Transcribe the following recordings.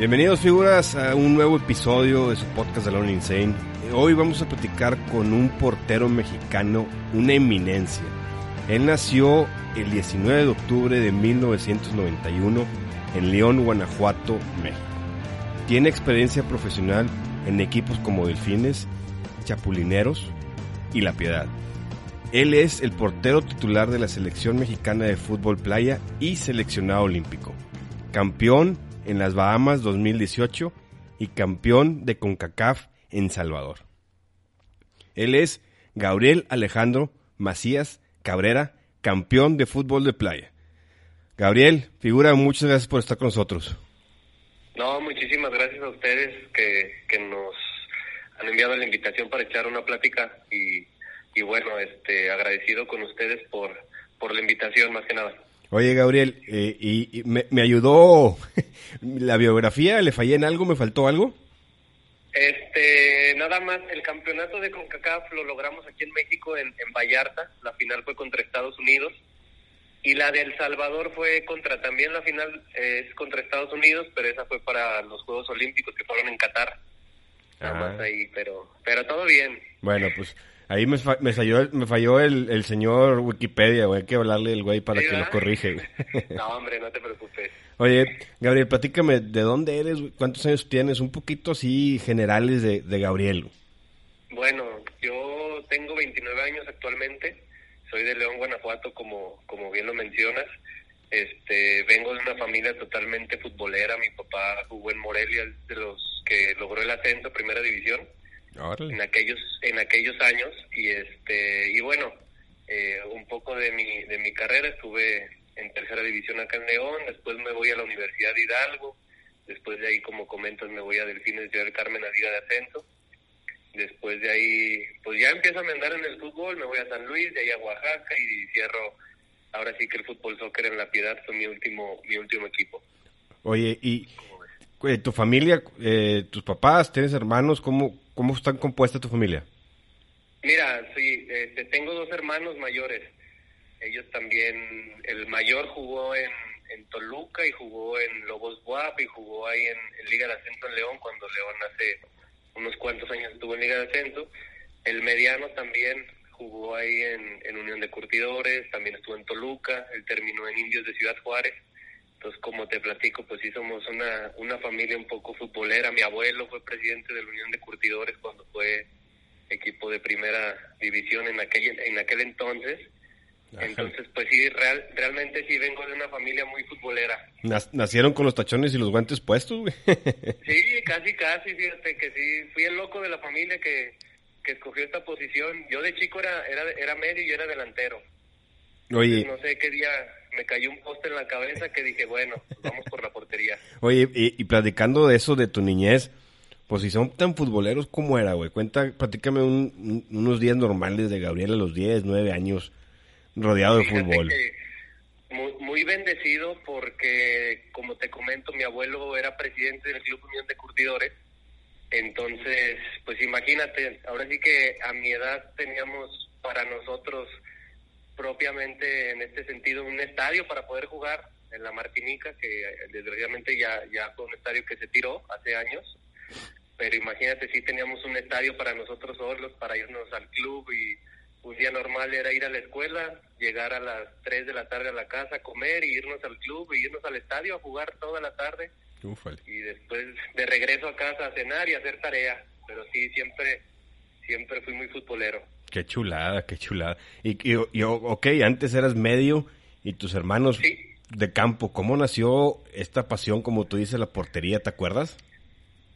Bienvenidos figuras a un nuevo episodio de su podcast de Lone Insane. Hoy vamos a platicar con un portero mexicano, una eminencia. Él nació el 19 de octubre de 1991 en León, Guanajuato, México. Tiene experiencia profesional en equipos como Delfines, Chapulineros y La Piedad. Él es el portero titular de la selección mexicana de fútbol playa y seleccionado olímpico. Campeón en las Bahamas 2018 y campeón de CONCACAF en Salvador. Él es Gabriel Alejandro Macías Cabrera, campeón de fútbol de playa. Gabriel, figura, muchas gracias por estar con nosotros. No, muchísimas gracias a ustedes que, que nos han enviado la invitación para echar una plática y, y bueno, este, agradecido con ustedes por, por la invitación más que nada. Oye, Gabriel, eh, y, me, me, ayudó la biografía? ¿Le fallé en algo? ¿Me faltó algo? Este, nada más, el campeonato de CONCACAF lo logramos aquí en México, en, en Vallarta. La final fue contra Estados Unidos. Y la de El Salvador fue contra, también la final es contra Estados Unidos, pero esa fue para los Juegos Olímpicos que fueron en Qatar. Nada más ahí, pero, pero todo bien. Bueno, pues Ahí me, me falló, me falló el, el señor Wikipedia, güey. Hay que hablarle al güey para que lo corrige. No, hombre, no te preocupes. Oye, Gabriel, platícame, ¿de dónde eres? ¿Cuántos años tienes? Un poquito así generales de, de Gabriel. Bueno, yo tengo 29 años actualmente. Soy de León, Guanajuato, como, como bien lo mencionas. Este, vengo de una familia totalmente futbolera. Mi papá jugó en Morelia, de los que logró el ascenso, primera división en aquellos en aquellos años y este y bueno eh, un poco de mi de mi carrera estuve en tercera división acá en León después me voy a la Universidad de Hidalgo después de ahí como comentas me voy a Delfines de Ciudad del Carmen a Liga de Ascenso después de ahí pues ya empiezo a andar en el fútbol me voy a San Luis de ahí a Oaxaca y cierro ahora sí que el fútbol soccer en la Piedad fue mi último mi último equipo. Oye y tu familia eh, tus papás tienes hermanos cómo ¿Cómo está compuesta tu familia? Mira, sí, este, tengo dos hermanos mayores. Ellos también, el mayor jugó en, en Toluca y jugó en Lobos Buap y jugó ahí en, Liga de Ascenso en León cuando León hace unos cuantos años estuvo en Liga de Ascenso. El mediano también jugó ahí en, en Unión de Curtidores, también estuvo en Toluca, él terminó en Indios de Ciudad Juárez entonces, como te platico, pues sí somos una, una familia un poco futbolera. Mi abuelo fue presidente de la Unión de Curtidores cuando fue equipo de primera división en aquel, en aquel entonces. Entonces, pues sí, real, realmente sí vengo de una familia muy futbolera. ¿Nacieron con los tachones y los guantes puestos, güey? sí, casi, casi, fíjate que sí. Fui el loco de la familia que, que escogió esta posición. Yo de chico era, era, era medio y era delantero. Oye. no sé qué día me cayó un poste en la cabeza que dije, bueno, vamos por la portería. Oye, y, platicando de eso, de tu niñez, pues si son tan futboleros, ¿cómo era, güey? Cuenta, platícame unos días normales de Gabriel a los 10, 9 años, rodeado de fútbol. Muy, muy, bendecido porque, como te comento, mi abuelo era presidente del Club Unión de Curtidores. Entonces, pues imagínate, ahora sí que a mi edad teníamos para nosotros propiamente en este sentido un estadio para poder jugar en la Martinica, que desgraciadamente ya, ya fue un estadio que se tiró hace años, pero imagínate si teníamos un estadio para nosotros solos, para irnos al club y un día normal era ir a la escuela, llegar a las 3 de la tarde a la casa, comer y irnos al club y irnos al estadio a jugar toda la tarde. Y después de regreso a casa a cenar y hacer tarea. Pero sí, siempre, siempre fui muy futbolero. Qué chulada, qué chulada. Y, y, ok, antes eras medio y tus hermanos de campo. ¿Cómo nació esta pasión, como tú dices, la portería? ¿Te acuerdas?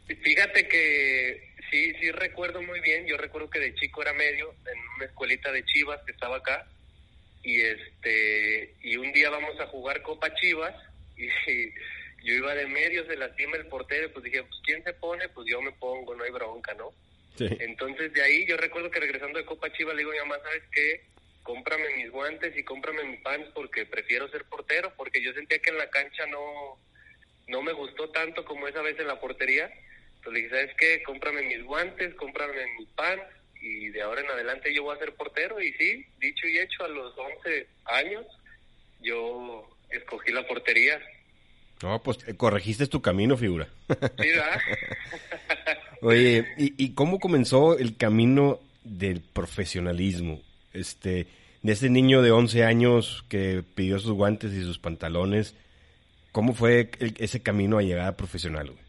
Fíjate que sí, sí recuerdo muy bien. Yo recuerdo que de chico era medio en una escuelita de Chivas que estaba acá. Y este y un día vamos a jugar Copa Chivas y yo iba de medio, se lastima el portero, pues dije, pues ¿quién se pone? Pues yo me pongo, no hay bronca, ¿no? Entonces de ahí yo recuerdo que regresando de Copa Chiva le digo a mi mamá, ¿sabes qué? Cómprame mis guantes y cómprame mi pants porque prefiero ser portero, porque yo sentía que en la cancha no, no me gustó tanto como esa vez en la portería. Entonces le dije, ¿sabes qué? Cómprame mis guantes, cómprame mi pants y de ahora en adelante yo voy a ser portero. Y sí, dicho y hecho, a los 11 años yo escogí la portería. No, pues eh, corregiste tu camino, figura. Sí, ¿verdad? Oye, ¿y, ¿y, cómo comenzó el camino del profesionalismo? Este, de ese niño de 11 años que pidió sus guantes y sus pantalones, ¿cómo fue el, ese camino a llegar a profesional? Güey?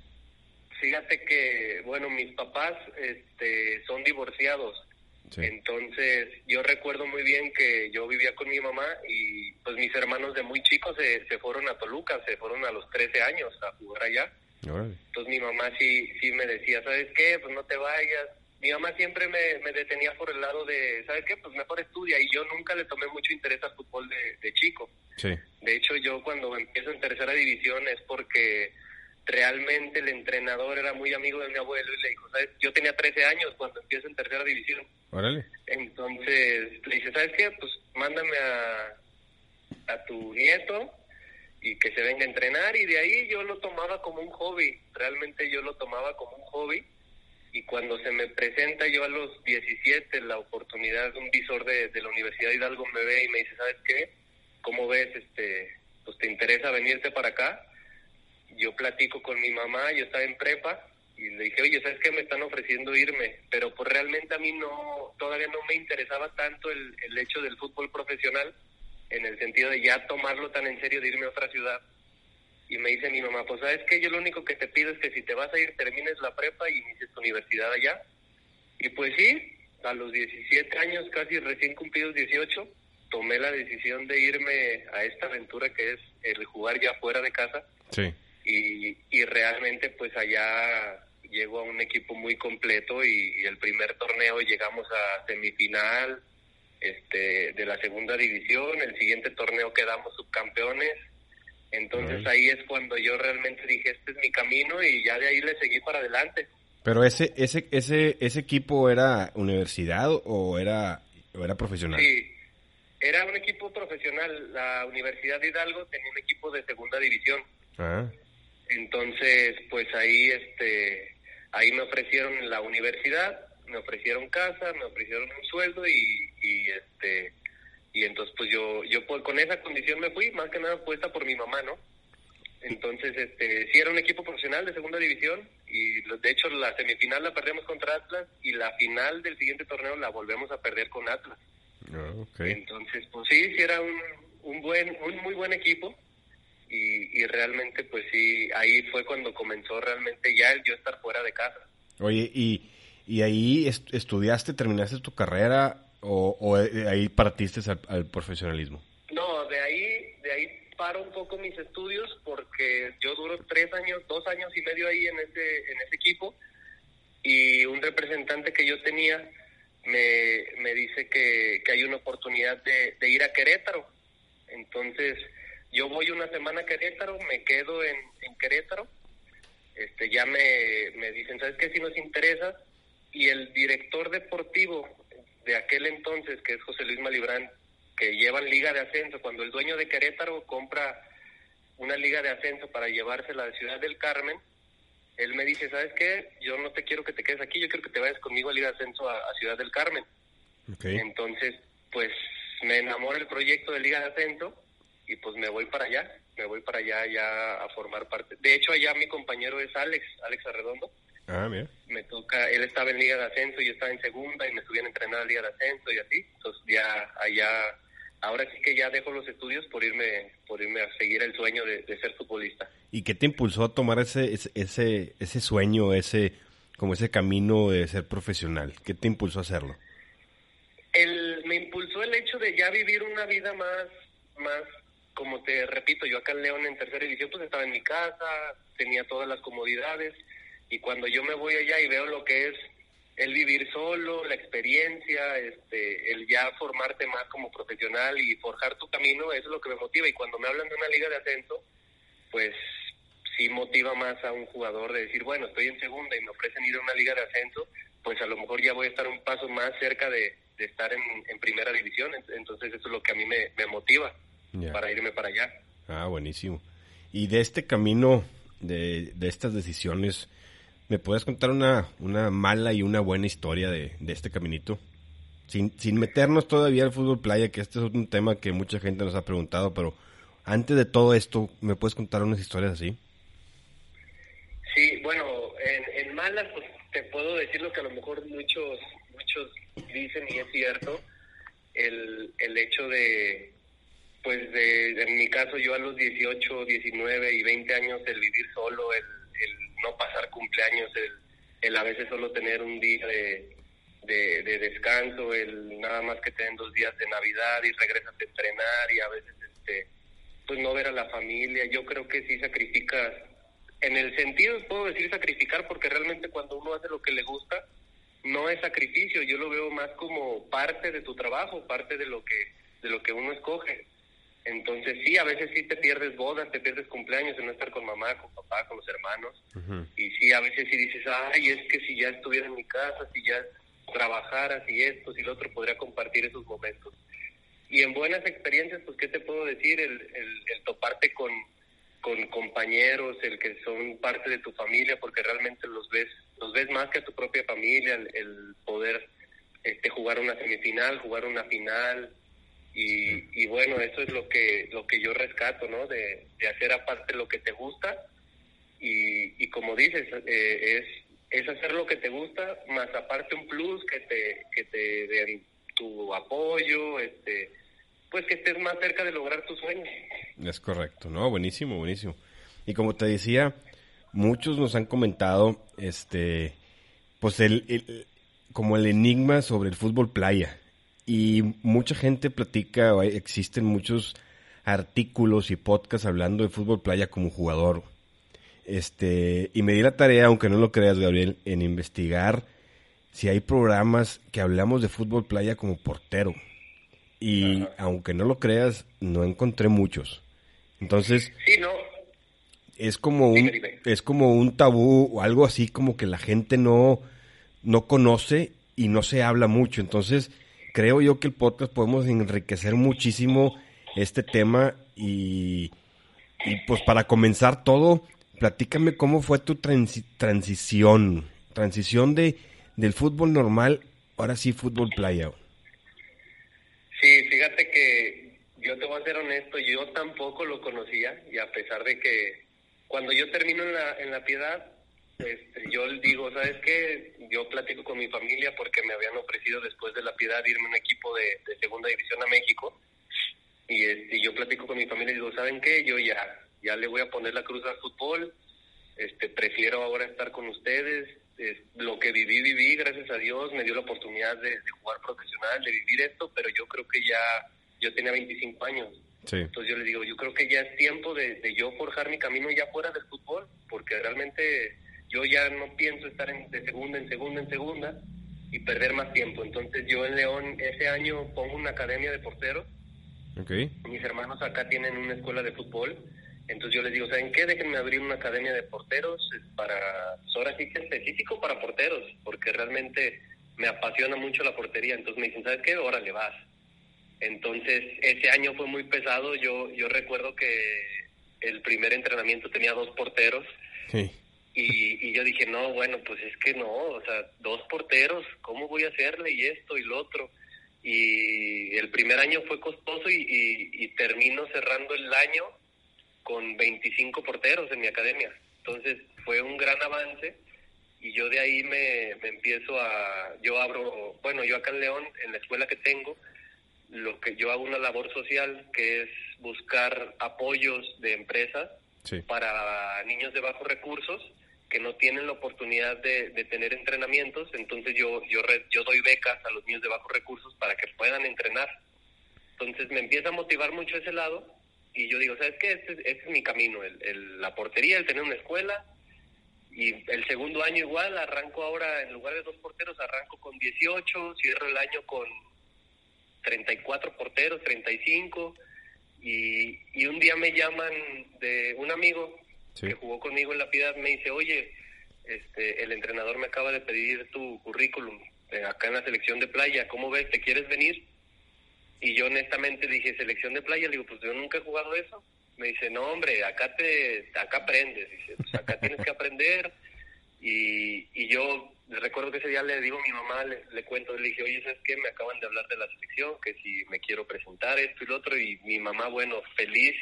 Fíjate que, bueno, mis papás este, son divorciados. Sí. Entonces, yo recuerdo muy bien que yo vivía con mi mamá y pues mis hermanos de muy chicos se, se fueron a Toluca, se fueron a los 13 años a jugar allá. Entonces mi mamá sí, sí me decía, ¿sabes qué? Pues no te vayas. Mi mamá siempre me, me detenía por el lado de, ¿sabes qué? Pues mejor estudia. Y yo nunca le tomé mucho interés al fútbol de, de chico. Sí. De hecho, yo cuando empiezo en tercera división es porque realmente el entrenador era muy amigo de mi abuelo y le dijo, ¿sabes? Yo tenía 13 años cuando empiezo en tercera división. Órale. Entonces le dice, ¿sabes qué? Pues mándame a, a tu nieto y que se venga a entrenar y de ahí yo lo tomaba como un hobby, realmente yo lo tomaba como un hobby y cuando se me presenta yo a los 17 la oportunidad de un visor de, de la Universidad de Hidalgo me ve y me dice, ¿sabes qué? ¿Cómo ves? este Pues te interesa venirte para acá. Yo platico con mi mamá, yo estaba en prepa y le dije, oye, ¿sabes qué? Me están ofreciendo irme, pero pues realmente a mí no, todavía no me interesaba tanto el, el hecho del fútbol profesional en el sentido de ya tomarlo tan en serio de irme a otra ciudad. Y me dice mi mamá, pues sabes que yo lo único que te pido es que si te vas a ir termines la prepa y inicies tu universidad allá. Y pues sí, a los 17 años, casi recién cumplidos 18, tomé la decisión de irme a esta aventura que es el jugar ya fuera de casa. Sí. Y, y realmente pues allá llego a un equipo muy completo y, y el primer torneo llegamos a semifinal, este, de la segunda división, el siguiente torneo quedamos subcampeones, entonces ahí es cuando yo realmente dije, este es mi camino y ya de ahí le seguí para adelante. Pero ese, ese, ese, ese equipo era universidad o era, o era profesional? Sí, era un equipo profesional, la Universidad de Hidalgo tenía un equipo de segunda división, Ah, entonces pues ahí, este, ahí me ofrecieron la universidad, me ofrecieron casa, me ofrecieron un sueldo y, y este y entonces pues yo yo pues, con esa condición me fui más que nada puesta por mi mamá no entonces este sí era un equipo profesional de segunda división y de hecho la semifinal la perdemos contra Atlas y la final del siguiente torneo la volvemos a perder con Atlas. Ah, entonces pues sí sí era un, un buen un muy buen equipo y, y realmente pues sí ahí fue cuando comenzó realmente ya el yo estar fuera de casa. Oye, ¿y, y ahí est- estudiaste, terminaste tu carrera o, o de ahí partiste al, al profesionalismo? No, de ahí, de ahí paro un poco mis estudios porque yo duro tres años, dos años y medio ahí en ese, en ese equipo y un representante que yo tenía me, me dice que, que hay una oportunidad de, de ir a Querétaro. Entonces yo voy una semana a Querétaro, me quedo en, en Querétaro, este ya me, me dicen, ¿sabes qué? Si nos interesa. Y el director deportivo de aquel entonces, que es José Luis Malibrán, que llevan liga de ascenso, cuando el dueño de Querétaro compra una liga de ascenso para llevársela a Ciudad del Carmen, él me dice, ¿sabes qué? Yo no te quiero que te quedes aquí, yo quiero que te vayas conmigo a Liga de Ascenso a, a Ciudad del Carmen. Entonces, pues me enamora el proyecto de Liga de Ascenso y pues me voy para allá, me voy para allá ya a formar parte. De hecho, allá mi compañero es Alex, Alex Arredondo. Ah, mira. Me toca, él estaba en Liga de Ascenso, yo estaba en segunda y me subían a entrenar a Liga de Ascenso y así. Entonces ya allá, ahora sí que ya dejo los estudios por irme, por irme a seguir el sueño de, de ser futbolista. ¿Y qué te impulsó a tomar ese, ese, ese, ese sueño, ese, como ese camino de ser profesional? ¿Qué te impulsó a hacerlo? el, me impulsó el hecho de ya vivir una vida más, más, como te repito, yo acá en León en tercera división pues estaba en mi casa, tenía todas las comodidades y cuando yo me voy allá y veo lo que es el vivir solo, la experiencia, este, el ya formarte más como profesional y forjar tu camino, eso es lo que me motiva y cuando me hablan de una liga de ascenso, pues sí motiva más a un jugador de decir, bueno, estoy en segunda y me ofrecen ir a una liga de ascenso, pues a lo mejor ya voy a estar un paso más cerca de, de estar en, en primera división. Entonces eso es lo que a mí me, me motiva para irme para allá. Ah, buenísimo. Y de este camino, de, de estas decisiones, ¿me puedes contar una, una mala y una buena historia de, de este caminito? Sin, sin meternos todavía al fútbol playa, que este es un tema que mucha gente nos ha preguntado, pero antes de todo esto, ¿me puedes contar unas historias así? Sí, bueno, en, en malas, pues te puedo decir lo que a lo mejor muchos, muchos dicen y es cierto, el, el hecho de, pues de, en mi caso yo a los 18, 19 y 20 años, el vivir solo, el, el no pasar cumpleaños, el, el a veces solo tener un día de, de, descanso, el nada más que tener dos días de Navidad y regresas a entrenar y a veces este pues no ver a la familia, yo creo que sí sacrificas, en el sentido puedo decir sacrificar porque realmente cuando uno hace lo que le gusta, no es sacrificio, yo lo veo más como parte de tu trabajo, parte de lo que, de lo que uno escoge. Entonces sí, a veces sí te pierdes bodas, te pierdes cumpleaños, de no estar con mamá, con papá, con los hermanos. Y sí, a veces sí dices, ay, es que si ya estuviera en mi casa, si ya trabajara, si esto, si lo otro, podría compartir esos momentos. Y en buenas experiencias, pues, ¿qué te puedo decir? El, el, toparte con, con compañeros, el que son parte de tu familia, porque realmente los ves, los ves más que a tu propia familia, el, poder este, jugar una semifinal, jugar una final, y, y, bueno, eso es lo que, lo que yo rescato, ¿no? De, de hacer aparte lo que te gusta y, y como dices, eh, es, es hacer lo que te gusta, más aparte un plus que te, que te den tu apoyo, este, pues que estés más cerca de lograr tus sueños. Es correcto, ¿no? Buenísimo, buenísimo. Y como te decía, muchos nos han comentado, este, pues el, el como el enigma sobre el fútbol playa y mucha gente platica, existen muchos artículos y podcasts hablando de fútbol playa como jugador. Este, y me di la tarea, aunque no lo creas, Gabriel, en investigar si hay programas que hablamos de fútbol playa como portero. Y aunque no lo creas, no encontré muchos. Entonces, sí, no. es como un es como un tabú o algo así como que la gente no no conoce y no se habla mucho. Entonces, creo yo que el podcast podemos enriquecer muchísimo este tema y, pues para comenzar todo, platícame cómo fue tu transición, transición de del fútbol normal, ahora sí fútbol playa. Sí, fíjate que yo te voy a ser honesto, yo tampoco lo conocía y a pesar de que cuando yo termino en la, en la piedad, este, yo digo, ¿sabes qué? Yo platico con mi familia porque me habían ofrecido después de la piedad irme a un equipo de, segunda división a México. Y este, yo platico con mi familia y digo, ¿saben qué? Yo ya, ya le voy a poner la cruz al fútbol. Este, prefiero ahora estar con ustedes. lo que viví, viví, gracias a Dios, me dio la oportunidad de, jugar profesional, de vivir esto, pero yo creo que ya, yo tenía 25 años. Entonces yo le digo, yo creo que ya es tiempo de, de yo forjar mi camino ya fuera del fútbol, porque realmente ya no pienso estar en, de segunda en segunda en segunda y perder más tiempo. Entonces yo en León ese año pongo una academia de porteros. Okay. Mis hermanos acá tienen una escuela de fútbol. Entonces yo les digo, ¿saben qué? Déjenme abrir una academia de porteros para, pues ahora sí que específico para porteros, porque realmente me apasiona mucho la portería. Entonces me dicen, ¿sabes qué? Órale, vas. Entonces ese año fue muy pesado. Yo, yo recuerdo que el primer entrenamiento tenía dos porteros. Sí. Y, yo dije, no, bueno, pues es que no, o sea, dos porteros, ¿cómo voy a hacerle? Y esto y lo otro. Y el primer año fue costoso y, y, termino cerrando el año con 25 porteros en mi academia. Entonces fue un gran avance y yo de ahí me, me empiezo a, yo abro, bueno, yo acá en León, en la escuela que tengo, lo que yo hago una labor social que es buscar apoyos de empresas para niños de bajos recursos que no tienen la oportunidad de, tener entrenamientos, entonces yo, yo, yo doy becas a los niños de bajos recursos para que puedan entrenar. Entonces me empieza a motivar mucho ese lado y yo digo, ¿sabes qué? Este, este es mi camino, el, la portería, el tener una escuela. Y el segundo año igual, arranco ahora, en lugar de dos porteros, arranco con 18, cierro el año con 34 porteros, 35. Y, y un día me llaman de un amigo que jugó conmigo en la piedad, me dice, oye, este, el entrenador me acaba de pedir tu currículum eh, acá en la selección de playa, ¿cómo ves? ¿Te quieres venir? Y yo honestamente dije, selección de playa, le digo, pues yo nunca he jugado eso. Me dice, no hombre, acá te, acá aprendes, dice, pues acá tienes que aprender. Y, y yo recuerdo que ese día le digo a mi mamá, le, le cuento, le dije, oye, ¿sabes qué? Me acaban de hablar de la selección, que si me quiero presentar esto y lo otro, y mi mamá, bueno, feliz,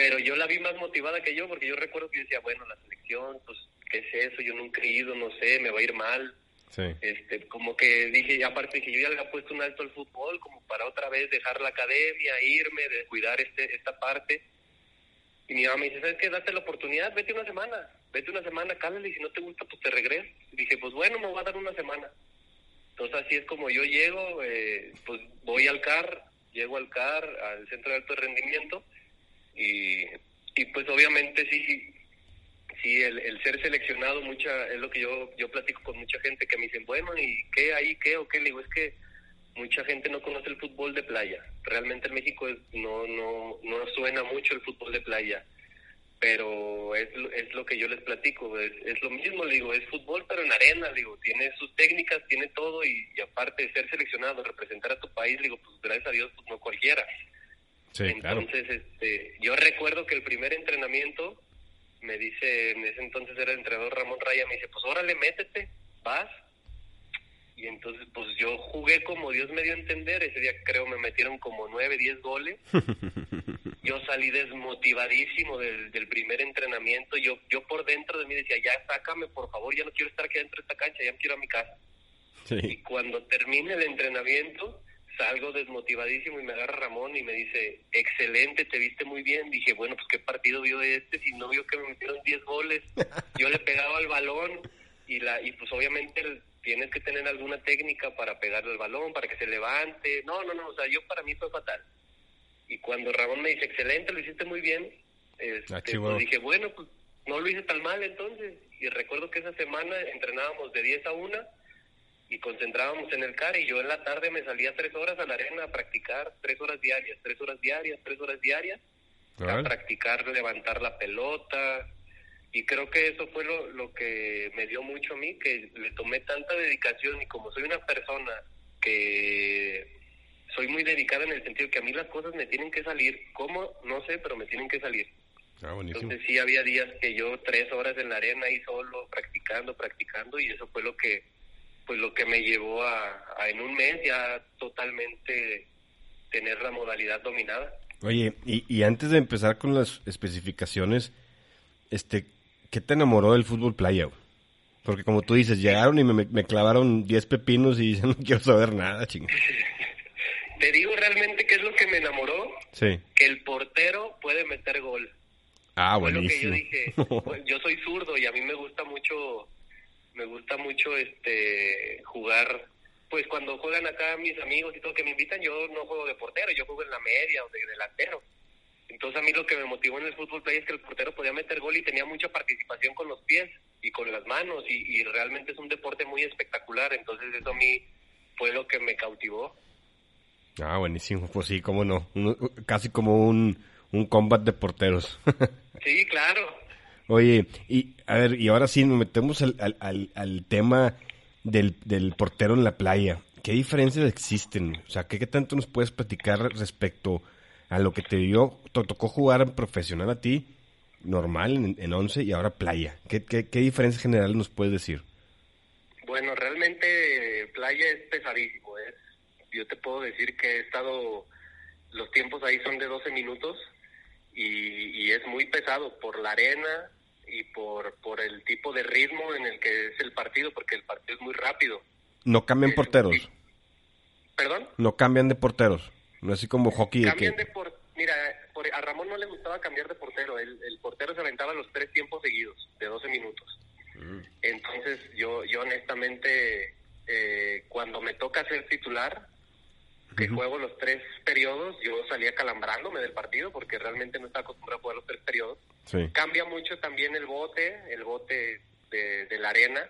pero yo la vi más motivada que yo porque yo recuerdo que yo decía, bueno, la selección, pues, ¿qué es eso? Yo nunca he ido, no sé, me va a ir mal. Sí. Este, como que dije, y aparte dije, yo ya le había puesto un alto al fútbol, como para otra vez dejar la academia, irme, de cuidar este, esta parte. Y mi mamá me dice, ¿sabes qué? Date la oportunidad, vete una semana, vete una semana, cálale, y si no te gusta, pues te regresas. Y dije, pues bueno, me voy a dar una semana. Entonces así es como yo llego, eh, pues voy al CAR, llego al CAR, al Centro de Alto Rendimiento, y, y pues obviamente sí, sí, el, ser seleccionado, mucha es lo que yo yo platico con mucha gente que me dicen, bueno, ¿y qué ahí, qué o qué? Le digo, es que mucha gente no conoce el fútbol de playa. Realmente en México no, no, no suena mucho el fútbol de playa, pero es, es lo que yo les platico, es, es lo mismo, digo, es fútbol pero en arena, digo, tiene sus técnicas, tiene todo y, y aparte de ser seleccionado, representar a tu país, digo, pues gracias a Dios, pues no cualquiera. Sí, entonces, claro. este, yo recuerdo que el primer entrenamiento me dice, en ese entonces era el entrenador Ramón Raya, me dice, pues órale, métete, vas. Y entonces, pues yo jugué como Dios me dio a entender. Ese día creo me metieron como nueve, diez goles. yo salí desmotivadísimo del, del primer entrenamiento. Yo yo por dentro de mí decía, ya sácame, por favor, ya no quiero estar aquí dentro de esta cancha, ya me quiero a mi casa. Sí. Y cuando termine el entrenamiento, salgo desmotivadísimo y me agarra Ramón y me dice, excelente, te viste muy bien. Dije, bueno, pues qué partido vio este si no vio que me metieron 10 goles. Yo le pegaba al balón y la y pues obviamente el, tienes que tener alguna técnica para pegarle al balón, para que se levante. No, no, no, o sea, yo para mí fue fatal. Y cuando Ramón me dice, excelente, lo hiciste muy bien, este, Ah, pues dije, bueno, pues no lo hice tan mal entonces. Y recuerdo que esa semana entrenábamos de 10 a 1 y concentrábamos en el CAR y yo en la tarde me salía tres horas a la arena a practicar, tres horas diarias, tres horas diarias, tres horas diarias, a practicar levantar la pelota y creo que eso fue lo, lo que me dio mucho a mí, que le tomé tanta dedicación y como soy una persona que soy muy dedicada en el sentido que a mí las cosas me tienen que salir, ¿cómo? No sé, pero me tienen que salir. Ah. Entonces sí había días que yo tres horas en la arena ahí solo practicando, practicando y eso fue lo que pues lo que me llevó a, a en un mes ya totalmente tener la modalidad dominada. Oye, y, y antes de empezar con las especificaciones, este, ¿qué te enamoró del fútbol playa? Porque como tú dices, llegaron y me, me clavaron 10 pepinos y ya no quiero saber nada, ching. Te digo realmente qué es lo que me enamoró, Sí. que el portero puede meter gol. Ah, Fue lo que yo buenísimo. dije. Pues, yo soy zurdo y a mí me gusta mucho, me gusta mucho este jugar. Pues cuando juegan acá mis amigos y todo que me invitan, yo no juego de portero, yo juego en la media o de delantero. Entonces a mí lo que me motivó en el fútbol play es que el portero podía meter gol y tenía mucha participación con los pies y con las manos y, y realmente es un deporte muy espectacular. Entonces eso a mí fue lo que me cautivó. Ah, buenísimo. Pues sí, cómo no. Uno- casi como un, un combat de porteros. Sí, claro. Oye, y a ver, y ahora sí nos metemos al, al, al, al tema del, del portero en la playa. ¿Qué diferencias existen? O sea, ¿qué, qué tanto nos puedes platicar respecto a lo que te dio, te tocó jugar profesional a ti, normal, en, en 11 y ahora playa? ¿Qué, qué, qué diferencias generales nos puedes decir? Bueno, realmente eh, playa es pesadísimo. Es, yo te puedo decir que he estado, los tiempos ahí son de 12 minutos y, y es muy pesado por la arena y por, por el tipo de ritmo en el que es el partido, porque el partido es muy rápido. No cambian Eh, porteros, sí. ¿Perdón? no cambian de porteros. No es así como hockey de Cambian que... de por, mira, por- a Ramón no le gustaba cambiar de portero. El, el portero se aventaba los tres tiempos seguidos, de 12 minutos. Entonces, yo, yo honestamente, eh, cuando me toca ser titular, que juego los tres periodos, yo salía calambrándome del partido porque realmente no estaba acostumbrado a jugar los tres periodos. Sí. Cambia mucho también el bote, el bote de, de la arena,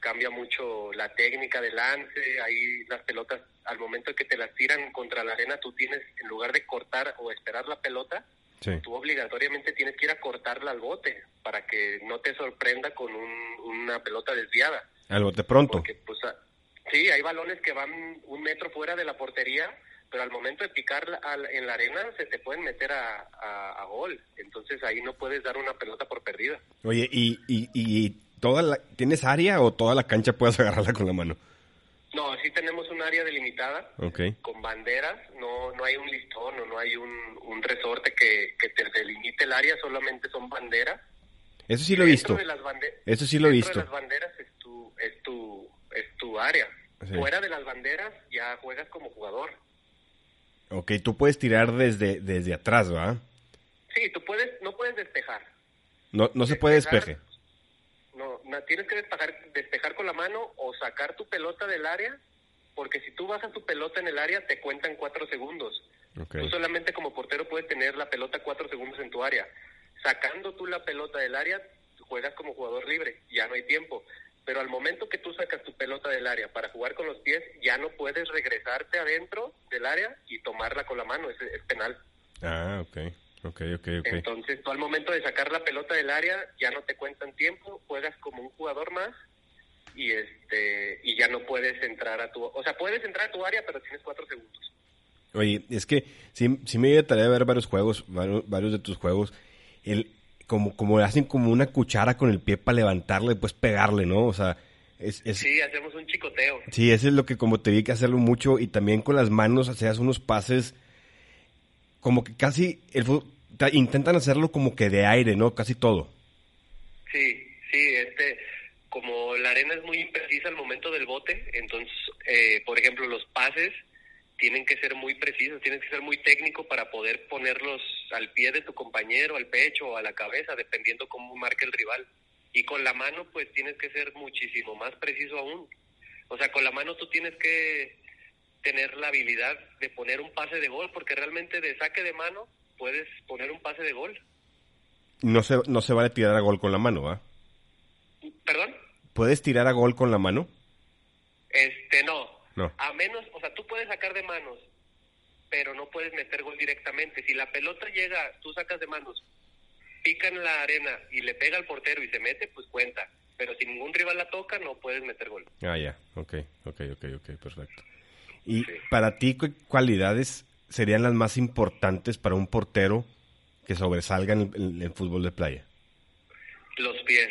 cambia mucho la técnica de lance, ahí las pelotas, al momento que te las tiran contra la arena, tú tienes, en lugar de cortar o esperar la pelota, Sí. tú obligatoriamente tienes que ir a cortarla al bote para que no te sorprenda con un- una pelota desviada. Al bote pronto. Porque, pues, sí, hay balones que van un metro fuera de la portería, pero al momento de picar al- en la arena se te pueden meter a, a- a gol. Entonces ahí no puedes dar una pelota por perdida. Oye, ¿y, y, y toda la, tienes área o toda la cancha puedes agarrarla con la mano? No, sí tenemos un área delimitada con banderas, no no hay un listón o no hay un, un resorte que, que te delimite el área, solamente son banderas. Eso sí lo he visto. Eso sí lo he visto. de las banderas es tu, es tu, es tu área. Sí. Fuera de las banderas ya juegas como jugador. Ok, tú puedes tirar desde, desde atrás, ¿verdad? Sí, tú puedes, no puedes despejar. No, no se puede despeje. No, no, tienes que despejar, despejar con la mano o sacar tu pelota del área, porque si tú vas a tu pelota en el área te cuentan cuatro segundos. Ok. Tú solamente como portero puedes tener la pelota cuatro segundos en tu área. Sacando tú la pelota del área, juegas como jugador libre, ya no hay tiempo. Pero al momento que tú sacas tu pelota del área para jugar con los pies, ya no puedes regresarte adentro del área y tomarla con la mano, es, es penal. Ah, ok. Ok, ok, ok. Entonces tú al momento de sacar la pelota del área, ya no te cuentan tiempo, juegas como un jugador más y este y ya no puedes entrar a tu... O sea, puedes entrar a tu área, pero tienes cuatro segundos. Oye, es que sí, sí me tarea de ver varios juegos, varios, varios de tus juegos. El, como, como hacen como una cuchara con el pie para levantarle, pues pegarle, ¿no? O sea, es, es, Sí, hacemos un chicoteo. Sí, eso es lo que como te vi que hacerlo mucho y también con las manos hacías unos pases como que casi el intentan hacerlo como que de aire, ¿no? Casi todo. Sí, sí, este, como la arena es muy imprecisa al momento del bote, entonces, eh, por ejemplo, los pases tienen que ser muy precisos, tienen que ser muy técnico para poder ponerlos al pie de tu compañero, al pecho o a la cabeza, dependiendo cómo marque el rival. Y con la mano, pues tienes que ser muchísimo más preciso aún. O sea, con la mano tú tienes que tener la habilidad de poner un pase de gol, porque realmente de saque de mano puedes poner un pase de gol. No se, no se vale tirar a gol con la mano, ¿ah? ¿Perdón? ¿Puedes tirar a gol con la mano? Este, no. No. A menos, o sea, tú puedes sacar de manos, pero no puedes meter gol directamente. Si la pelota llega, tú sacas de manos, pica en la arena y le pega al portero y se mete, pues cuenta. Pero si ningún rival la toca, no puedes meter gol. Ah, ya. Ok, ok, ok, ok, perfecto. ¿Y Sí. para ti qué cualidades serían las más importantes para un portero que sobresalga en el, en el fútbol de playa? Los pies.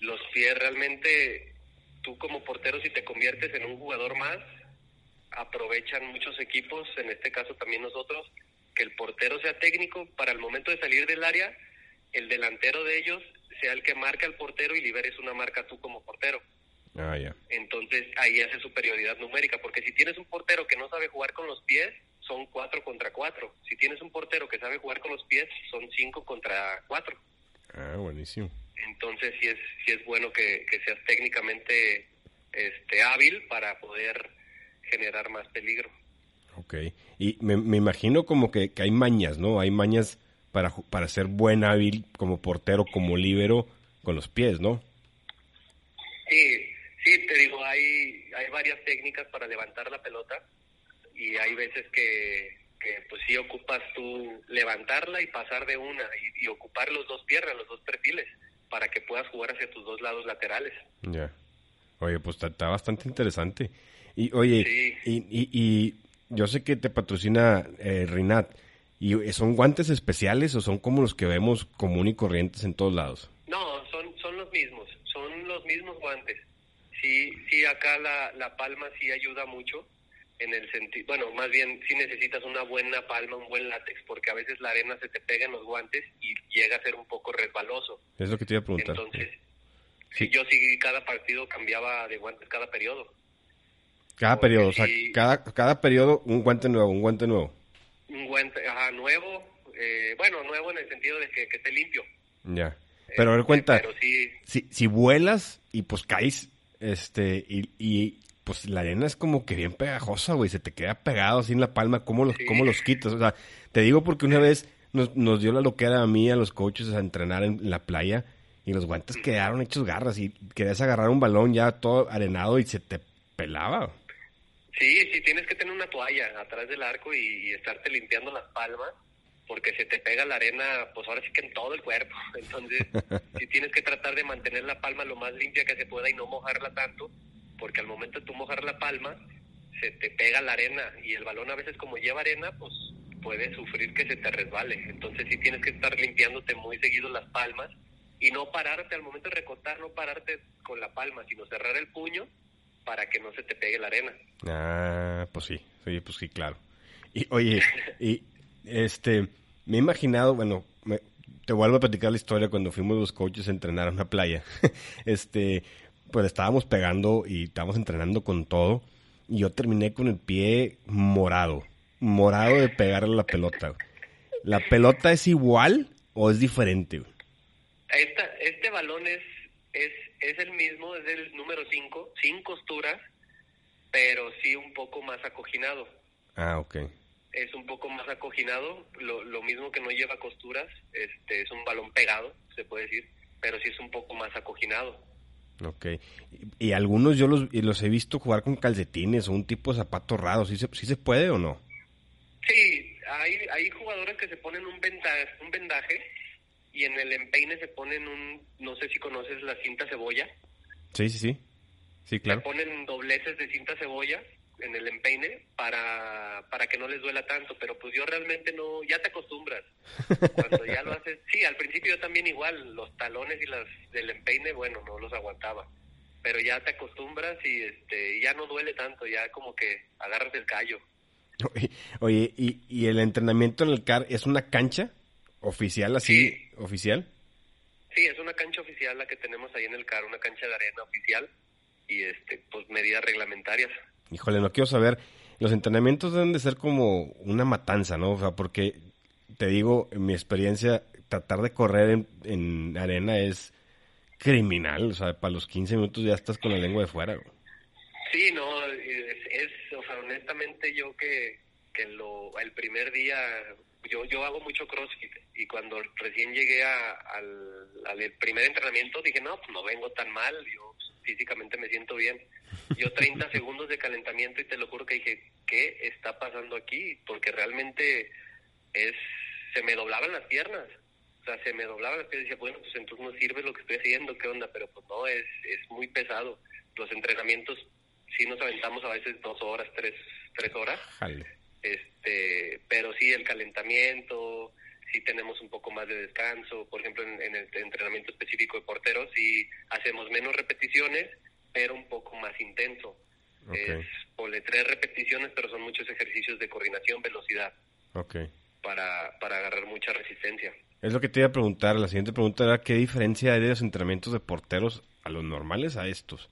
Los pies realmente, tú como portero, si te conviertes en un jugador más, aprovechan muchos equipos, en este caso también nosotros, que el portero sea técnico para el momento de salir del área, el delantero de ellos sea el que marca al portero y liberes una marca tú como portero. Ah, ya. Entonces ahí hace superioridad numérica, porque si tienes un portero que no sabe jugar con los pies, son cuatro contra cuatro. Si tienes un portero que sabe jugar con los pies, son cinco contra cuatro. Ah, buenísimo. Entonces sí es, sí es bueno que, que seas técnicamente este, hábil para poder generar más peligro. Ok. Y me, me imagino como que, que hay mañas, ¿no? Hay mañas para, para ser buen hábil como portero, como líbero con los pies, ¿no? Sí, sí, te digo, hay, hay varias técnicas para levantar la pelota y hay veces que, que pues sí ocupas tú levantarla y pasar de una y, y ocupar los dos piernas, los dos perfiles, para que puedas jugar hacia tus dos lados laterales. Ya. Oye, pues está, está bastante interesante. Y oye, Sí. y, y, y yo sé que te patrocina eh, Rinat. ¿Y son guantes especiales o son como los que vemos común y corrientes en todos lados? No, son, son los mismos, son los mismos guantes. Sí, sí, acá la, la palma sí ayuda mucho en el sentido, bueno, más bien sí necesitas una buena palma, un buen látex, porque a veces la arena se te pega en los guantes y llega a ser un poco resbaloso. Es lo que te iba a preguntar. Entonces, Sí. sí, yo sí cada partido cambiaba de guantes cada periodo. Cada porque periodo, o sea, cada, cada periodo un guante nuevo, un guante nuevo. Un guante, ajá, nuevo, eh, bueno, nuevo en el sentido de que, que esté limpio. Ya. Pero a ver, Eh, cuenta, Pero sí, si, si vuelas y pues caes, este, y, y pues la arena es como que bien pegajosa, güey, se te queda pegado así en la palma, ¿cómo los, Sí. cómo los quitas? O sea, te digo porque una vez nos, nos dio la loquera a mí, a los coaches, a entrenar en la playa y los guantes quedaron hechos garras y querías agarrar un balón ya todo arenado y se te pelaba. Sí, sí, tienes que tener una toalla atrás del arco y, y estarte limpiando las palmas, porque se te pega la arena, pues ahora sí que en todo el cuerpo. Entonces, sí tienes que tratar de mantener la palma lo más limpia que se pueda y no mojarla tanto, porque al momento de tú mojar la palma, se te pega la arena y el balón a veces como lleva arena, pues puede sufrir que se te resbale. Entonces, sí tienes que estar limpiándote muy seguido las palmas y no pararte al momento de recortar, no pararte con la palma, sino cerrar el puño para que no se te pegue la arena. Ah, pues sí, sí, pues sí, claro. Y oye, y este, me he imaginado, bueno, te vuelvo a platicar la historia cuando fuimos los coaches a entrenar a una playa. este, pues estábamos pegando y estábamos entrenando con todo. Y yo terminé con el pie morado, morado de pegarle la pelota. ¿La pelota es igual o es diferente? Esta, este balón es, es, es el mismo, es el número 5, sin costuras, pero sí un poco más acoginado. Ah, ok. Es un poco más acoginado, lo, lo mismo que no lleva costuras, este es un balón pegado, se puede decir, pero sí es un poco más acoginado. Ok. Y, algunos yo los, los he visto jugar con calcetines o un tipo de zapato raro. ¿Sí se, ¿Sí se puede o no? Sí, hay, hay jugadores que se ponen un, vendaje, un vendaje y en el empeine se ponen un, no sé si conoces la cinta cebolla. Sí, sí, sí. Sí, claro. Se ponen dobleces de cinta cebolla en el empeine para, para que no les duela tanto, pero pues yo realmente no, ya te acostumbras. Cuando ya lo haces, sí, al principio yo también igual, los talones y las del empeine, bueno, no los aguantaba, pero ya te acostumbras y este ya no duele tanto, ya como que agarras el callo. Oye, ¿y, y el entrenamiento en el CAR es una cancha oficial así, oficial? Sí, es una cancha oficial la que tenemos ahí en el CAR, una cancha de arena oficial y este pues medidas reglamentarias. Híjole, no quiero saber. Los entrenamientos deben de ser como una matanza, ¿no? O sea, porque te digo, en mi experiencia, tratar de correr en, arena es criminal. O sea, para los 15 minutos ya estás con la lengua de fuera. Sí, no, es, o sea, honestamente yo que, que lo, el primer día, yo, yo hago mucho crossfit y cuando recién llegué al, al primer entrenamiento dije, no, pues no vengo tan mal, yo físicamente me siento bien. Yo 30 segundos de calentamiento y te lo juro que dije, ¿qué está pasando aquí? Porque realmente es, se me doblaban las piernas. O sea, se me doblaban las piernas y decía, bueno, pues entonces no sirve lo que estoy haciendo, ¿qué onda? Pero pues no, es, es muy pesado. Los entrenamientos sí nos aventamos a veces dos horas, tres, tres horas. Este, pero sí, el calentamiento, sí tenemos un poco más de descanso. Por ejemplo, en, el entrenamiento específico de porteros, sí hacemos menos repeticiones, pero un poco más intenso. Es ponle tres repeticiones, pero son muchos ejercicios de coordinación, velocidad. Okay. Para, para agarrar mucha resistencia. Es lo que te iba a preguntar. La siguiente pregunta era: ¿qué diferencia hay de los entrenamientos de porteros a los normales a estos?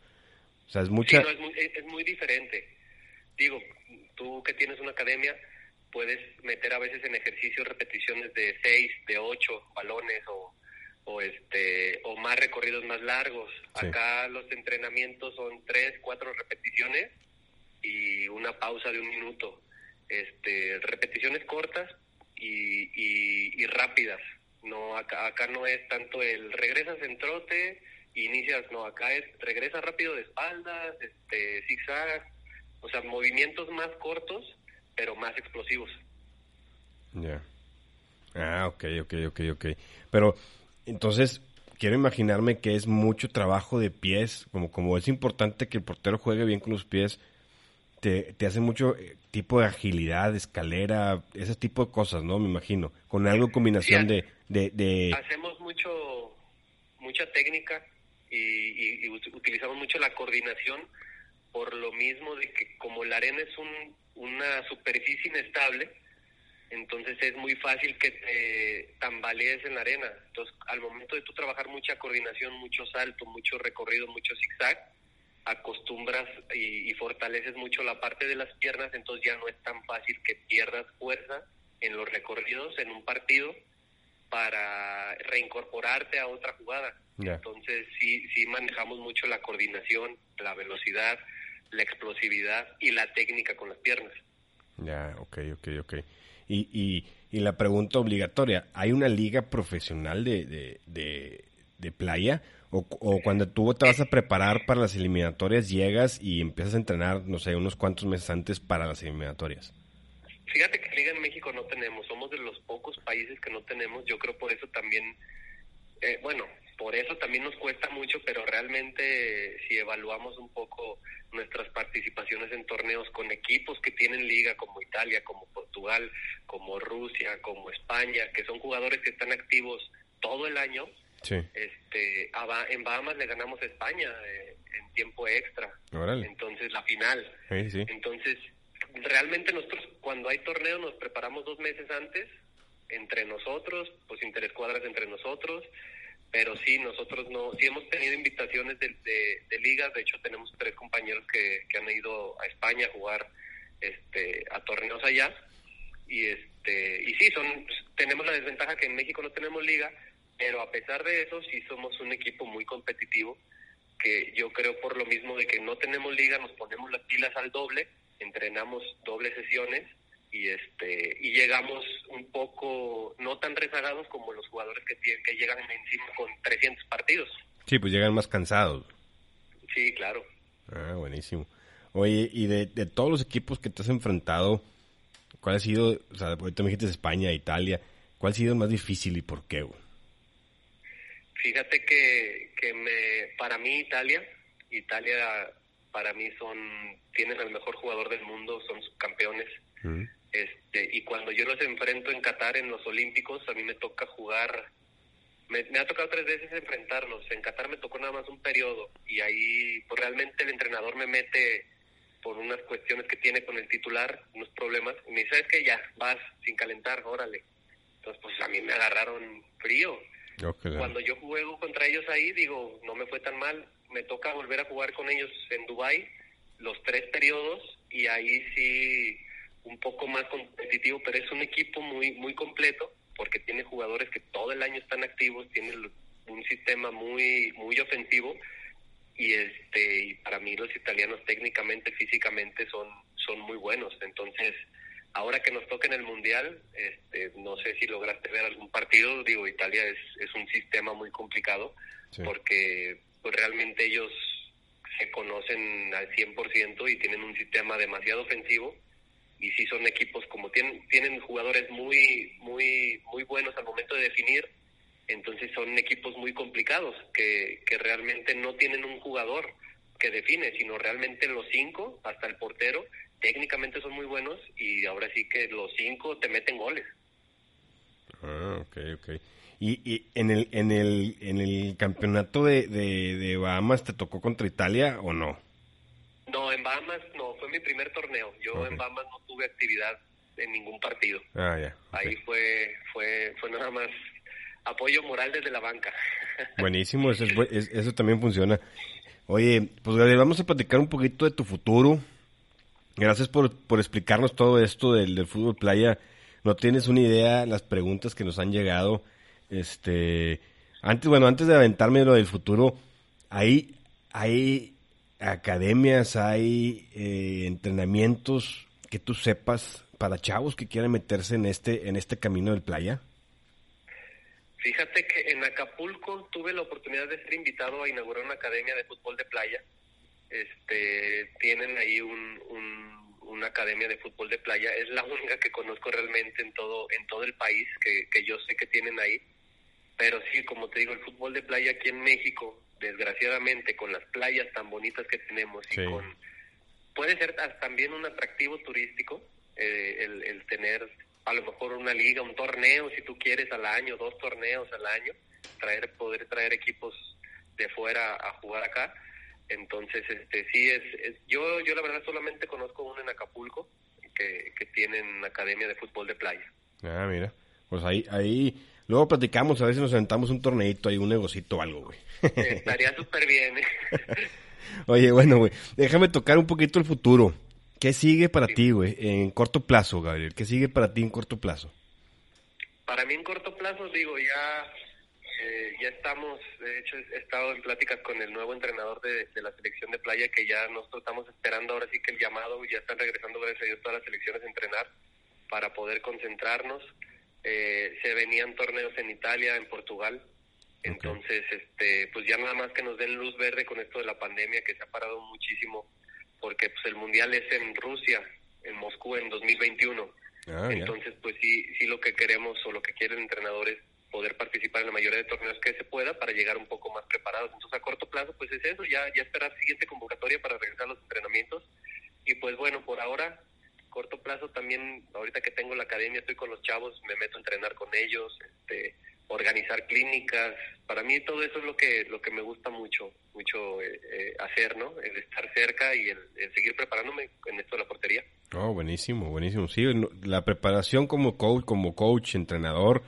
O sea, es mucha. es, muy, es muy diferente. Digo, tú que tienes una academia, puedes meter a veces en ejercicios repeticiones de seis, de ocho balones o, o este o más recorridos más largos. Acá los entrenamientos son tres, cuatro repeticiones y una pausa de un minuto. Este, repeticiones cortas y, y, rápidas. No acá, acá no es tanto el regresas en trote, inicias, no, acá es regresa rápido de espaldas, este zigzag, o sea, movimientos más cortos pero más explosivos. Ya. Ah, ok, ok, ok, ok. Pero entonces, quiero imaginarme que es mucho trabajo de pies, como, como es importante que el portero juegue bien con los pies, te, te hace mucho eh, tipo de agilidad, escalera, ese tipo de cosas, ¿no? Me imagino, con algo combinación de, de, Hacemos mucho, mucha técnica y, y utilizamos mucho la coordinación por lo mismo de que como la arena es un, una superficie inestable, entonces es muy fácil que te tambalees en la arena. Entonces, al momento de tú trabajar mucha coordinación, mucho salto, mucho recorrido, mucho zigzag, acostumbras y, fortaleces mucho la parte de las piernas, entonces ya no es tan fácil que pierdas fuerza en los recorridos en un partido para reincorporarte a otra jugada. Entonces sí, sí manejamos mucho la coordinación, la velocidad, la explosividad y la técnica con las piernas. Ya, ok, ok, ok. Y, y, y la pregunta obligatoria, ¿hay una liga profesional de, de, de, playa? O, o, cuando tú te vas a preparar para las eliminatorias, llegas y empiezas a entrenar, no sé, unos cuantos meses antes para las eliminatorias? Fíjate que Liga en México no tenemos, somos de los pocos países que no tenemos, yo creo por eso también, eh, bueno, por eso también nos cuesta mucho, pero realmente si evaluamos un poco nuestras participaciones en torneos con equipos que tienen liga como Italia, como Portugal, como Rusia, como España, que son jugadores que están activos todo el año. Este, en Bahamas le ganamos a España eh, en tiempo extra. Entonces, la final. Entonces, realmente nosotros cuando hay torneo nos preparamos dos meses antes entre nosotros, pues interescuadras entre nosotros, pero sí, nosotros no, sí hemos tenido invitaciones de, de, ligas, de hecho tenemos tres compañeros que, que han ido a España a jugar este, a torneos allá, y este y sí, son tenemos la desventaja que en México no tenemos liga, pero a pesar de eso sí somos un equipo muy competitivo, que yo creo por lo mismo de que no tenemos liga, nos ponemos las pilas al doble, entrenamos doble sesiones, y este y llegamos un poco no tan rezagados como los jugadores que que llegan encima con 300 partidos. Sí, pues llegan más cansados. Sí, claro. Ah, buenísimo. Oye, y de, de todos los equipos que te has enfrentado, ¿cuál ha sido, o sea, ahorita me dijiste España, Italia, ¿cuál ha sido el más difícil y por qué? Fíjate que, que me, para mí Italia, Italia para mí son, tienen el mejor jugador del mundo, son subcampeones. campeones este, y cuando yo los enfrento en Qatar en los Olímpicos, a mí me toca jugar, me, ha tocado tres veces enfrentarlos. En Qatar me tocó nada más un periodo y ahí pues realmente el entrenador me mete por unas cuestiones que tiene con el titular, unos problemas, y me dice, ¿sabes que Ya, vas sin calentar, órale. Entonces, pues a mí me agarraron frío. Cuando yo juego contra ellos ahí, digo, no me fue tan mal. Me toca volver a jugar con ellos en Dubai los tres periodos y ahí sí un poco más competitivo, pero es un equipo muy muy completo porque tiene jugadores que todo el año están activos, tiene un sistema muy muy ofensivo y este y para mí los italianos técnicamente físicamente son son muy buenos. Entonces ahora que nos toca en el mundial este no sé si lograste ver algún partido. Digo Italia es, es un sistema muy complicado porque pues, realmente ellos se conocen al 100% y tienen un sistema demasiado ofensivo y sí son equipos como tienen tienen jugadores muy muy muy buenos al momento de definir entonces son equipos muy complicados que, que realmente no tienen un jugador que define sino realmente los cinco hasta el portero técnicamente son muy buenos y ahora sí que los cinco te meten goles. Ah ok ok. Y, y en el en el en el campeonato de, de, de Bahamas te tocó contra Italia o no no, en Bahamas no, fue mi primer torneo. Yo en Bahamas no tuve actividad en ningún partido. Ah, ya. Ahí fue, fue, fue nada más apoyo moral desde la banca. Buenísimo, eso, es, eso también funciona. Oye, pues vamos a platicar un poquito de tu futuro. Gracias por, por explicarnos todo esto del, del fútbol playa. No tienes una idea las preguntas que nos han llegado. Este, antes, bueno, antes de aventarme lo del futuro, ahí, ahí academias, hay eh, entrenamientos que tú sepas para chavos que quieran meterse en este en este camino del playa? Fíjate que en Acapulco tuve la oportunidad de ser invitado a inaugurar una academia de fútbol de playa. Este, tienen ahí un, una academia de fútbol de playa. Es la única que conozco realmente en todo en todo el país que, que yo sé que tienen ahí. Pero sí, como te digo, el fútbol de playa aquí en México desgraciadamente con las playas tan bonitas que tenemos y con puede ser también un atractivo turístico eh, el, el, tener a lo mejor una liga, un torneo si tú quieres al año, dos torneos al año, traer poder traer equipos de fuera a jugar acá. Entonces, este sí es, yo yo la verdad solamente conozco uno en Acapulco que, que tienen academia de fútbol de playa. Ah, mira. Pues ahí ahí luego platicamos, a ver si nos sentamos un torneito ahí, un negocito o algo, güey. Estaría súper bien. ¿eh? Oye, bueno, güey, déjame tocar un poquito el futuro. ¿Qué sigue para ti, güey, en corto plazo, Gabriel? ¿Qué sigue para ti en corto plazo? Para mí en corto plazo, digo, ya eh, ya estamos, de hecho he estado en pláticas con el nuevo entrenador de, la selección de playa que ya nosotros estamos esperando ahora sí que el llamado, ya están regresando gracias a Dios todas las selecciones a entrenar para poder concentrarnos. Eh, se venían torneos en Italia, en Portugal, entonces, este, pues ya nada más que nos den luz verde con esto de la pandemia que se ha parado muchísimo, porque pues el mundial es en Rusia, en Moscú en 2021. Ah, Entonces, pues sí, sí lo que queremos o lo que quieren entrenadores poder participar en la mayoría de torneos que se pueda para llegar un poco más preparados. Entonces, a corto plazo, pues es eso, ya, ya esperar siguiente convocatoria para regresar a los entrenamientos. Y pues bueno, por ahora, corto plazo también, ahorita que tengo la academia, estoy con los chavos, me meto a entrenar con ellos, este, organizar clínicas. Para mí todo eso es lo que lo que me gusta mucho, mucho eh, eh, hacer, ¿no? El estar cerca y el, seguir preparándome en esto de la portería. Oh, buenísimo, buenísimo. Sí, la preparación como coach, como coach, entrenador,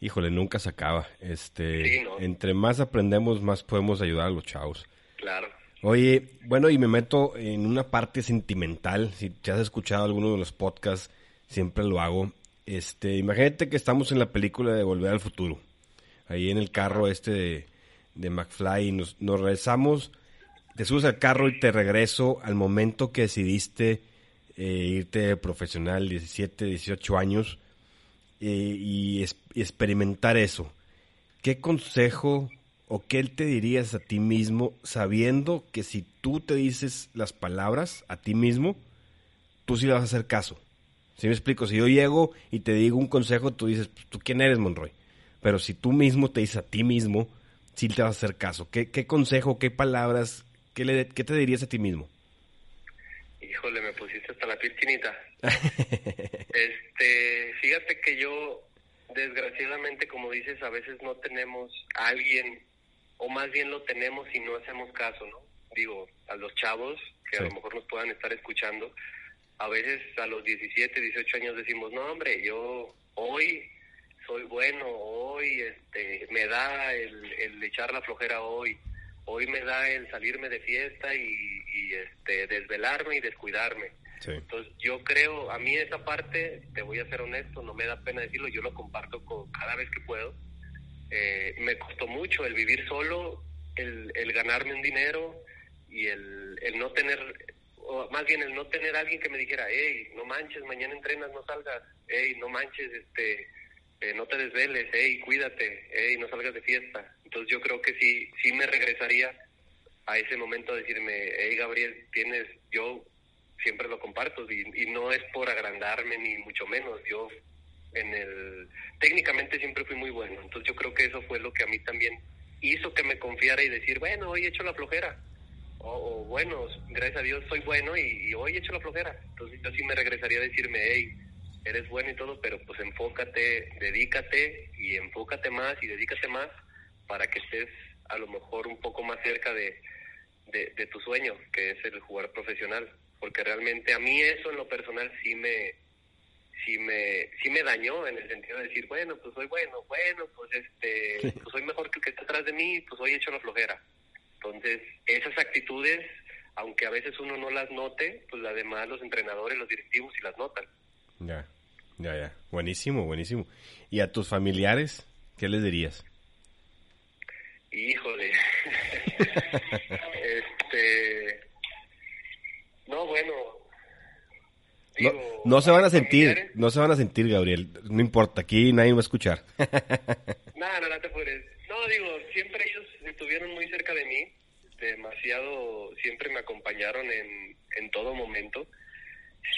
híjole, nunca se acaba. Este, entre más aprendemos, más podemos ayudar a los chavos. Claro. Oye, bueno, y me meto en una parte sentimental. Si te has escuchado alguno de los podcasts, siempre lo hago. Este, imagínate que estamos en la película de Volver al Futuro. Ahí en el carro este de, de McFly. Nos, nos regresamos, te subes al carro y te regreso al momento que decidiste eh, irte profesional, 17, 18 años, eh, y, y experimentar eso. ¿Qué consejo o qué te dirías a ti mismo sabiendo que si tú te dices las palabras a ti mismo, tú sí le vas a hacer caso? ¿Sí me explico? Si yo llego y te digo un consejo, tú dices, ¿tú quién eres, Monroy? Pero si tú mismo te dices a ti mismo, sí te vas a hacer caso. ¿Qué, qué consejo, qué palabras, qué, le, qué te dirías a ti mismo? Híjole, me pusiste hasta la piel chinita. este, fíjate que yo, desgraciadamente, como dices, a veces no tenemos a alguien, o más bien lo tenemos y no hacemos caso, ¿no? Digo, a los chavos que a lo mejor nos puedan estar escuchando, a veces a los 17, 18 años decimos, no, hombre, yo hoy soy bueno, hoy este, me da el, el echar la flojera hoy, hoy me da el salirme de fiesta y, este, desvelarme y descuidarme. Entonces yo creo, a mí esa parte, te voy a ser honesto, no me da pena decirlo, yo lo comparto con, cada vez que puedo. Eh, me costó mucho el vivir solo, el, ganarme un dinero y el, el no tener, o más bien el no tener alguien que me dijera, hey, no manches, mañana entrenas, no salgas, hey, no manches, este, eh, no te desveles, hey, cuídate, hey, no salgas de fiesta. Entonces yo creo que sí, sí me regresaría a ese momento a decirme, hey, Gabriel, tienes, yo siempre lo comparto y, y no es por agrandarme ni mucho menos, yo en el, técnicamente siempre fui muy bueno, entonces yo creo que eso fue lo que a mí también hizo que me confiara y decir, bueno, hoy he hecho la flojera, o, bueno, gracias a Dios soy bueno y, hoy he hecho la flojera, entonces yo sí me regresaría a decirme, hey, eres bueno y todo, pero pues enfócate, dedícate y enfócate más y dedícate más para que estés a lo mejor un poco más cerca de, de, tu sueño, que es el jugar profesional, porque realmente a mí eso en lo personal sí me sí me sí me dañó en el sentido de decir, bueno, pues soy bueno, bueno, pues este, pues soy mejor que el que está atrás de mí, pues hoy he hecho la flojera. Entonces, esas actitudes, aunque a veces uno no las note, pues además los entrenadores, los directivos sí las notan. Ya. Ya, ya. Buenísimo, buenísimo. ¿Y a tus familiares qué les dirías? Híjole. este. No, bueno. No, se van a sentir, no se van a sentir, Gabriel. No importa, aquí nadie va a escuchar. no, no, no te puedes. No, digo, siempre ellos estuvieron muy cerca de mí. Demasiado, siempre me acompañaron en, en todo momento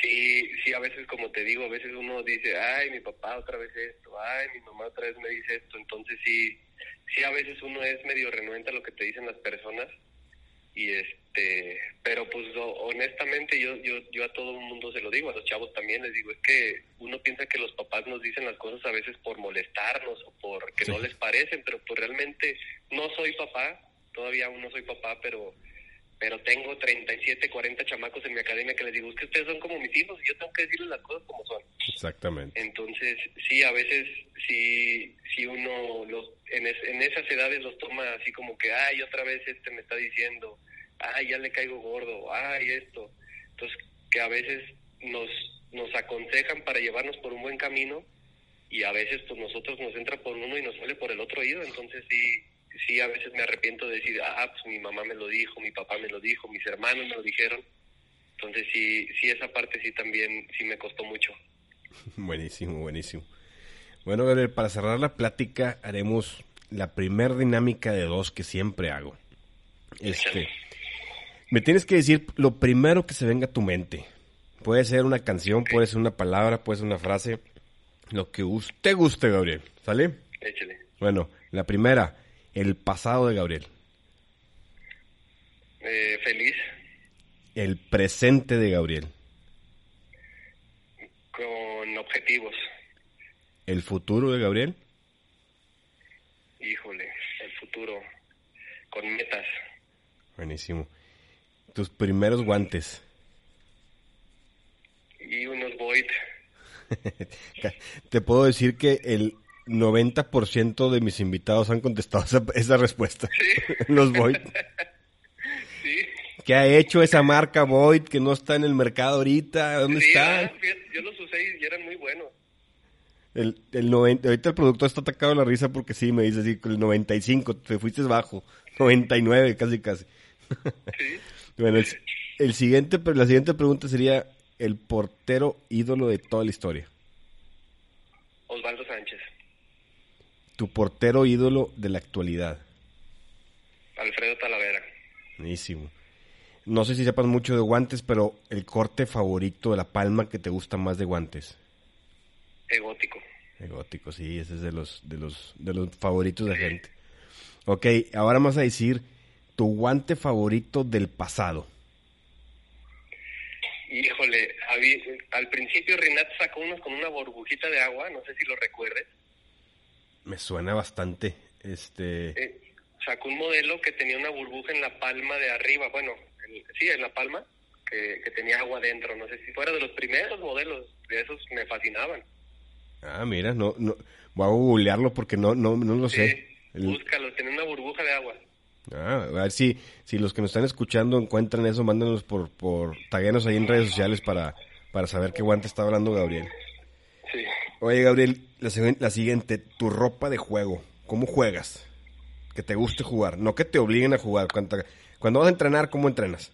Sí, sí, a veces como te digo, a veces uno dice, ay, mi papá otra vez esto, ay, mi mamá otra vez me dice esto, entonces sí, sí, a veces uno es medio renuente a lo que te dicen las personas y este, pero pues honestamente yo, yo, yo a todo el mundo se lo digo, a los chavos también les digo, es que uno piensa que los papás nos dicen las cosas a veces por molestarnos o porque no les parecen, pero pues realmente no soy papá, todavía aún no soy papá, pero pero tengo 37, 40 chamacos en mi academia que les digo, es que ustedes son como mis hijos y yo tengo que decirles las cosas como son. Exactamente. Entonces, sí, a veces, sí, sí uno los, en, en esas edades los toma así como que, ay, otra vez este me está diciendo, ay, ya le caigo gordo, ay, esto. Entonces, que a veces nos, nos aconsejan para llevarnos por un buen camino y a veces pues nosotros nos entra por uno y nos sale por el otro oído, entonces sí sí a veces me arrepiento de decir, ah, pues mi mamá me lo dijo, mi papá me lo dijo, mis hermanos me lo dijeron. Entonces sí, sí esa parte sí también sí me costó mucho. buenísimo, buenísimo. Bueno, Gabriel, para cerrar la plática haremos la primer dinámica de dos que siempre hago. Este, me tienes que decir lo primero que se venga a tu mente. Puede ser una canción, puede ser una palabra, puede ser una frase, lo que usted guste, Gabriel. ¿Sale? Échale. Bueno, la primera, el pasado de Gabriel. Eh, feliz. El presente de Gabriel. Con objetivos. El futuro de Gabriel. Híjole, el futuro. Con metas. Buenísimo. Tus primeros guantes. Y unos Void. Te puedo decir que el 90% de mis invitados han contestado esa, esa respuesta. Sí. Los Void. Sí. ¿Qué ha hecho esa marca Void que no está en el mercado ahorita? ¿Dónde Sí, está? ah, fíjate, yo los usé y eran muy buenos. El, el 90, ahorita el productor está atacado de la risa porque sí, me dice así, el 95, te fuiste bajo, 99 casi casi. Sí. Bueno, el, el siguiente, la siguiente pregunta sería el portero ídolo de toda la historia. Osvaldo Sánchez. Tu portero ídolo de la actualidad. Alfredo Talavera. Buenísimo. No sé si sepas mucho de guantes, pero el corte favorito de la palma que te gusta más de guantes. Egótico. El gótico, sí, ese es de los, de los, de los favoritos de gente. Ok, ahora vamos a decir tu guante favorito del pasado. Híjole, al principio Rinat sacó unos con una burbujita de agua, no sé si lo recuerdes. Me suena bastante. Este. Eh, sacó un modelo que tenía una burbuja en la palma de arriba, bueno, en- sí, en la palma, que, que tenía agua dentro. No sé si fuera de los primeros modelos, de esos me fascinaban. Ah, mira, no, no. Voy a googlearlo porque no, no, no lo sé. Sí, El- búscalo, tenía una burbuja de agua. Ah, a ver si, si los que nos están escuchando encuentran eso, mándanos por, por taguenos ahí en redes sociales para, para saber qué guante está hablando Gabriel. Sí. Oye, Gabriel, la, siguiente- la siguiente, tu ropa de juego. ¿Cómo juegas? Que te guste jugar, no que te obliguen a jugar. Cuando, cuando vas a entrenar, ¿cómo entrenas?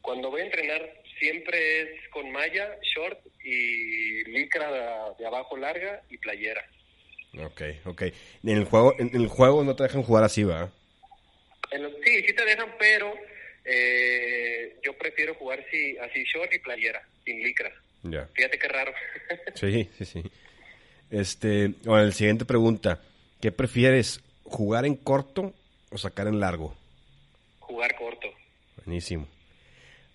Cuando voy a entrenar siempre es con malla, short y licra de, de abajo larga y playera. Ok, ok. En el juego, en el juego no te dejan jugar así, ¿va? En los- sí, sí te dejan, pero eh, yo prefiero jugar sí, así short y playera, sin licra. Ya. Fíjate qué raro. Sí, sí, sí. Este, bueno, la siguiente pregunta. ¿Qué prefieres, jugar en corto o sacar en largo? jugar corto. Buenísimo.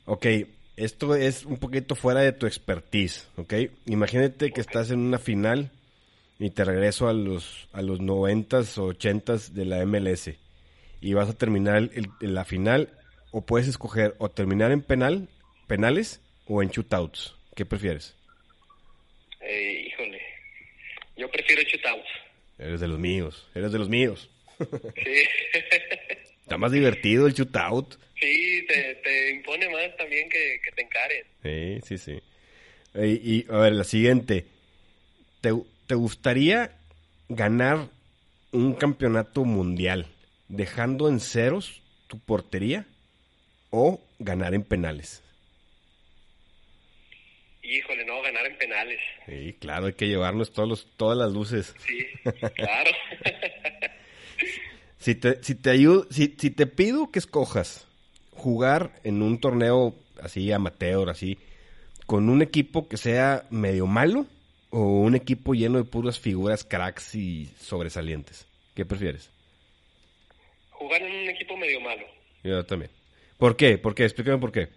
Ok, esto es un poquito fuera de tu expertise, ¿ok? Imagínate que estás en una final y te regreso a los, a los 90s o 80s de la MLS y vas a terminar el- el- la final o puedes escoger o terminar en penal, penales o en shootouts. ¿Qué prefieres? Eh, híjole, yo prefiero shootouts. Eres de los míos, eres de los míos. Sí, Está más divertido el shootout. sí te, te impone más también que, que te encaren. Sí, sí, sí. Y, y, a ver, la siguiente. ¿Te, te gustaría ganar un campeonato mundial dejando en ceros tu portería o ganar en penales? Híjole, no, ganar en penales. Sí, claro, hay que llevarnos todos los, todas las luces. Sí, claro. Si te, si te ayudo, si, si te pido que escojas jugar en un torneo así amateur, así, con un equipo que sea medio malo o un equipo lleno de puras figuras cracks y sobresalientes, ¿qué prefieres? Jugar en un equipo medio malo. Yo también. ¿Por qué? ¿Por qué? Explícame por qué.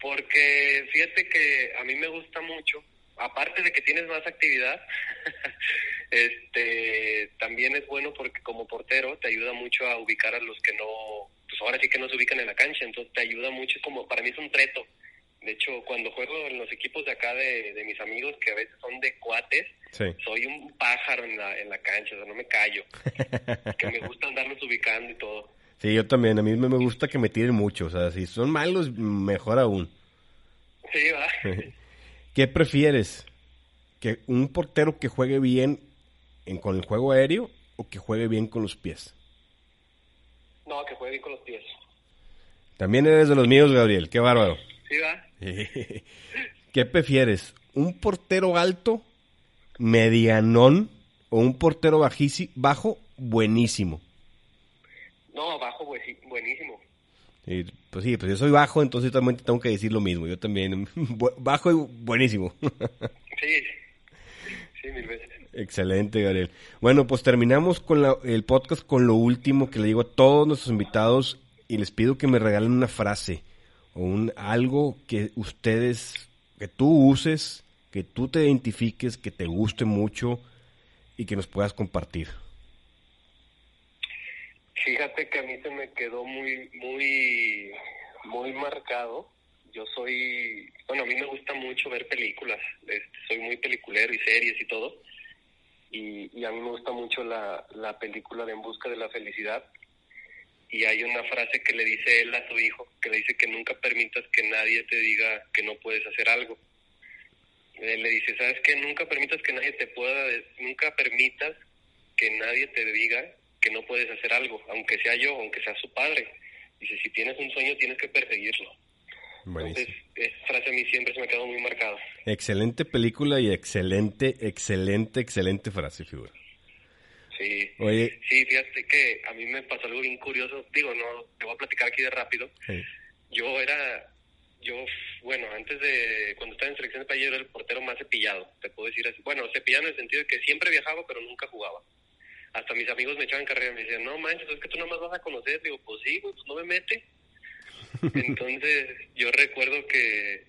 Porque fíjate que a mí me gusta mucho, aparte de que tienes más actividad, este también es bueno porque como portero te ayuda mucho a ubicar a los que no, pues ahora sí que no se ubican en la cancha, entonces te ayuda mucho, como para mí es un reto. De hecho, cuando juego en los equipos de acá de, de mis amigos, que a veces son de cuates, Sí. soy un pájaro en la, en la cancha, o sea, no me callo. que me gusta andarlos ubicando y todo. Sí, yo también. A mí me me gusta que me tiren mucho. O sea, si son malos, mejor aún. Sí, va. ¿Qué prefieres? ¿Que un portero que juegue bien en, con el juego aéreo o que juegue bien con los pies? No, que juegue bien con los pies. También eres de los míos, Gabriel. Qué bárbaro. Sí, va. ¿Qué prefieres? ¿Un portero alto, medianón o un portero bajísi- bajo, buenísimo? No, bajo, buenísimo. Y, pues sí, pues yo soy bajo, entonces también tengo que decir lo mismo. Yo también, bajo y buenísimo. Sí, sí, mil veces. Excelente, Gabriel. Bueno, pues terminamos con la- el podcast con lo último que le digo a todos nuestros invitados y les pido que me regalen una frase o un algo que ustedes, que tú uses, que tú te identifiques, que te guste mucho y que nos puedas compartir. Fíjate que a mí se me quedó muy, muy, muy marcado. Yo soy, bueno, a mí me gusta mucho ver películas. Este, soy muy peliculero y series y todo. Y, y a mí me gusta mucho la, la película de En Busca de la Felicidad. Y hay una frase que le dice él a su hijo, que le dice que nunca permitas que nadie te diga que no puedes hacer algo. Él le dice, ¿sabes qué? Nunca permitas que nadie te pueda, nunca permitas que nadie te diga que no puedes hacer algo, aunque sea yo, aunque sea su padre. Dice, si tienes un sueño, tienes que perseguirlo. Entonces, esa frase a mí siempre se me ha quedado muy marcada. Excelente película y excelente, excelente, excelente frase, figura. Sí. Oye. Sí, fíjate que a mí me pasó algo bien curioso. Digo, no, te voy a platicar aquí de rápido. Yo era, yo, bueno, antes de, cuando estaba en selección de país, yo era el portero más cepillado, te puedo decir así. Bueno, cepillado en el sentido de que siempre viajaba, pero nunca jugaba hasta mis amigos me echaban carrera y me decían, no manches, es que tú nomás vas a conocer. Digo, pues sí, pues no me mete. Entonces yo recuerdo que,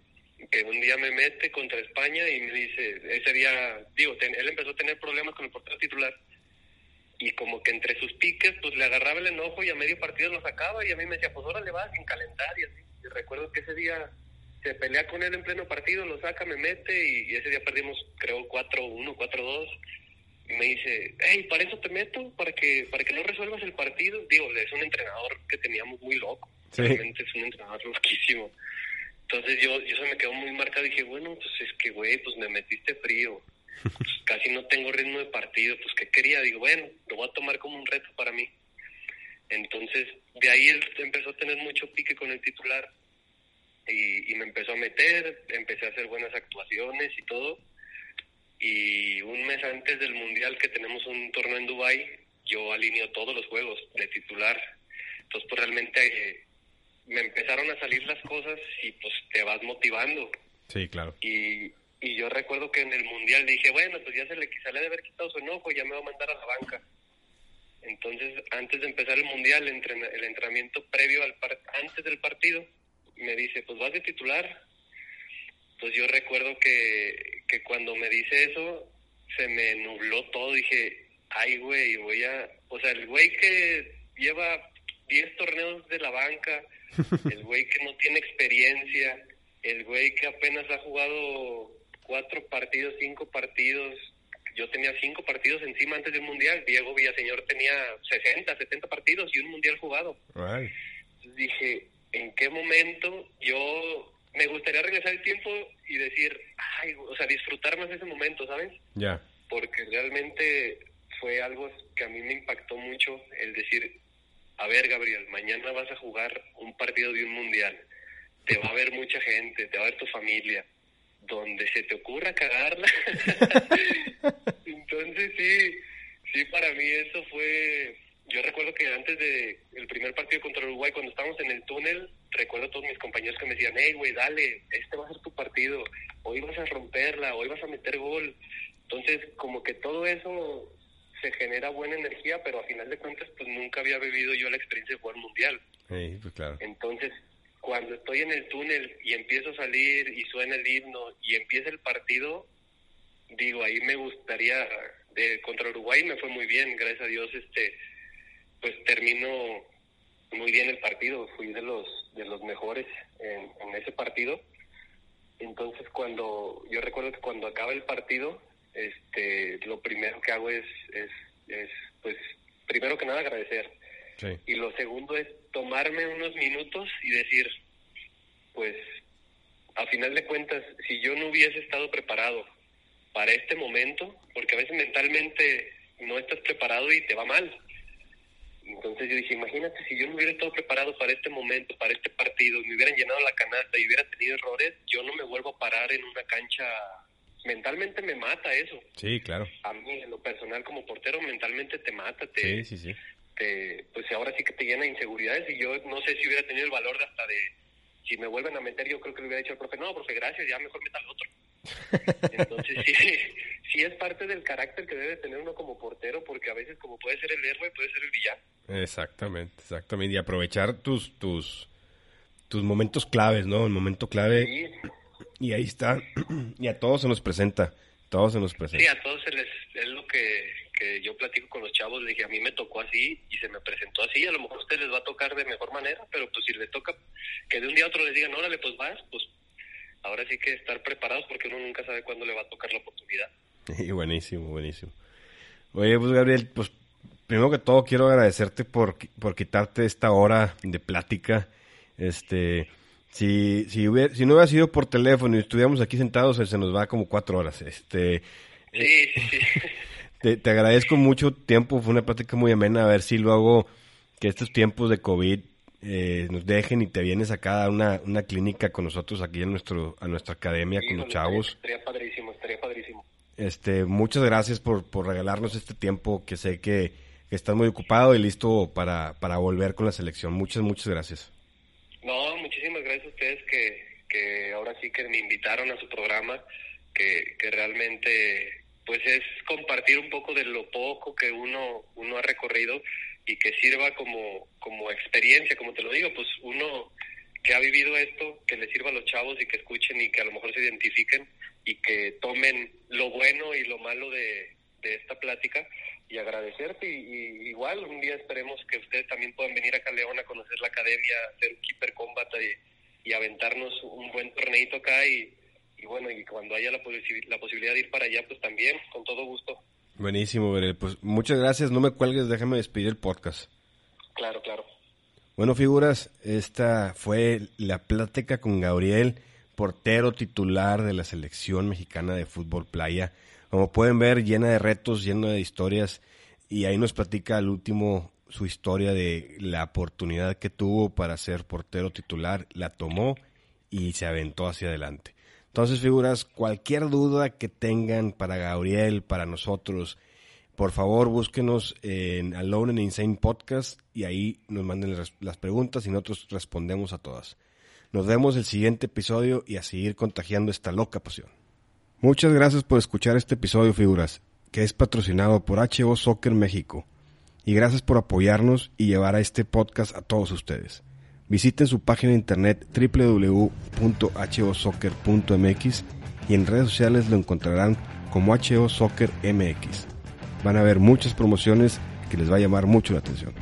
que un día me mete contra España y me dice, ese día, digo, él empezó a tener problemas con el portero titular y como que entre sus piques pues le agarraba el enojo y a medio partido lo sacaba y a mí me decía, pues ahora le vas sin calentar y así. Y recuerdo que ese día se pelea con él en pleno partido, lo saca, me mete y, y ese día perdimos creo 4-1, 4-2 me dice, hey, para eso te meto, para que para que no resuelvas el partido. Digo, es un entrenador que teníamos muy loco, realmente es un entrenador loquísimo. Entonces yo, yo se me quedó muy marcado y dije, bueno, pues es que, güey, pues me metiste frío. Pues casi no tengo ritmo de partido, pues ¿qué quería? Digo, bueno, lo voy a tomar como un reto para mí. Entonces, de ahí él empezó a tener mucho pique con el titular y, y me empezó a meter, empecé a hacer buenas actuaciones y todo y un mes antes del Mundial que tenemos un torneo en Dubai yo alineo todos los juegos de titular. Entonces, pues realmente eh, me empezaron a salir las cosas y pues te vas motivando. Sí, claro. Y, y yo recuerdo que en el Mundial dije, bueno, pues ya se le, sale de haber quitado su enojo, ya me va a mandar a la banca. Entonces, antes de empezar el Mundial, el, el entrenamiento previo al antes del partido, me dice, pues vas de titular, pues yo recuerdo que, que cuando me dice eso, se me nubló todo. Dije, ay, güey, voy a. O sea, el güey que lleva 10 torneos de la banca, el güey que no tiene experiencia, el güey que apenas ha jugado cuatro partidos, cinco partidos. Yo tenía cinco partidos encima antes del mundial. Diego Villaseñor tenía 60, 70 partidos y un mundial jugado. Dije, ¿en qué momento yo me gustaría regresar el tiempo y decir, ay, o sea, disfrutar más ese momento, ¿sabes? Ya. Porque realmente fue algo que a mí me impactó mucho el decir, a ver, Gabriel, mañana vas a jugar un partido de un mundial. Te va a ver mucha gente, te va a ver tu familia. Donde se te ocurra cagarla. Entonces sí, sí, para mí eso fue yo recuerdo que antes de el primer partido contra Uruguay, cuando estábamos en el túnel, recuerdo a todos mis compañeros que me decían, hey, güey, dale, este va a ser tu partido, hoy vas a romperla, hoy vas a meter gol. Entonces, como que todo eso se genera buena energía, pero a final de cuentas, pues nunca había vivido yo la experiencia de jugar mundial. Sí, pues claro. Entonces, cuando estoy en el túnel y empiezo a salir y suena el himno y empieza el partido, digo, ahí me gustaría, de, contra Uruguay me fue muy bien, gracias a Dios, este pues terminó muy bien el partido, fui de los de los mejores en, ese partido. Entonces cuando yo recuerdo que cuando acaba el partido, este lo primero que hago es es, pues primero que nada agradecer. Y lo segundo es tomarme unos minutos y decir, pues a final de cuentas, si yo no hubiese estado preparado para este momento, porque a veces mentalmente no estás preparado y te va mal. Entonces yo dije, imagínate si yo no hubiera estado preparado para este momento, para este partido, me hubieran llenado la canasta y hubiera tenido errores, yo no me vuelvo a parar en una cancha. Mentalmente me mata eso. Sí, claro. A mí, en lo personal, como portero, mentalmente te mata. Te, sí, sí, sí. Te, pues ahora sí que te llena de inseguridades y yo no sé si hubiera tenido el valor de hasta de, si me vuelven a meter, yo creo que le hubiera dicho al profe, no, profe, gracias, ya mejor meta al otro. Entonces sí, sí es parte del carácter que debe tener uno como portero, porque a veces como puede ser el héroe, puede ser el villano. Exactamente, exactamente. Y aprovechar tus, tus, tus momentos claves, ¿no? El momento clave. Y ahí está. Y a todos se nos presenta. Todos se nos presenta. Sí, a todos se les, es lo que, que yo platico con los chavos, le dije, a mí me tocó así y se me presentó así, a lo mejor a ustedes les va a tocar de mejor manera, pero pues si les toca que de un día a otro les digan, órale, pues vas, pues ahora sí que estar preparados porque uno nunca sabe cuándo le va a tocar la oportunidad. Y buenísimo, buenísimo. Oye, pues Gabriel, pues primero que todo quiero agradecerte por, por quitarte esta hora de plática. Este, si, si, si no hubiera sido por teléfono y estuviéramos aquí sentados, se nos va como cuatro horas. Este, sí, sí, sí. Te, te, agradezco mucho tiempo, fue una plática muy amena, a ver si luego que estos tiempos de COVID eh, nos dejen y te vienes acá a una, una clínica con nosotros aquí en nuestro, a nuestra academia con los chavos. Estaría padrísimo, estaría padrísimo. Este, muchas gracias por, por regalarnos este tiempo que sé que, que estás muy ocupado y listo para, para volver con la selección. Muchas, muchas gracias. No, muchísimas gracias a ustedes que, que ahora sí que me invitaron a su programa, que, que realmente pues es compartir un poco de lo poco que uno, uno ha recorrido y que sirva como, como experiencia, como te lo digo, pues uno que ha vivido esto, que le sirva a los chavos y que escuchen y que a lo mejor se identifiquen y que tomen lo bueno y lo malo de, esta plática y agradecerte y, igual un día esperemos que ustedes también puedan venir acá a León a conocer la academia, hacer keeper combat y, y aventarnos un buen torneito acá y, y bueno, y cuando haya la, la posibilidad de ir para allá, pues también, con todo gusto. Buenísimo, Gabriel. Pues muchas gracias. No me cuelgues, déjame despedir el podcast. Claro, claro. Bueno, figuras, esta fue la plática con Gabriel, portero titular de la selección mexicana de fútbol playa. Como pueden ver, llena de retos, llena de historias. Y ahí nos platica al último su historia de la oportunidad que tuvo para ser portero titular, la tomó y se aventó hacia adelante. Entonces, figuras, cualquier duda que tengan para Gabriel, para nosotros, por favor búsquenos en Alone and Insane Podcast y ahí nos manden las preguntas y nosotros respondemos a todas. Nos vemos el siguiente episodio y a seguir contagiando esta loca pasión. Muchas gracias por escuchar este episodio, figuras, que es patrocinado por HO Soccer México. Y gracias por apoyarnos y llevar a este podcast a todos ustedes. Visiten su página de internet www.hosoccer.mx y en redes sociales lo encontrarán como HO Soccer MX. Van a ver muchas promociones que les va a llamar mucho la atención.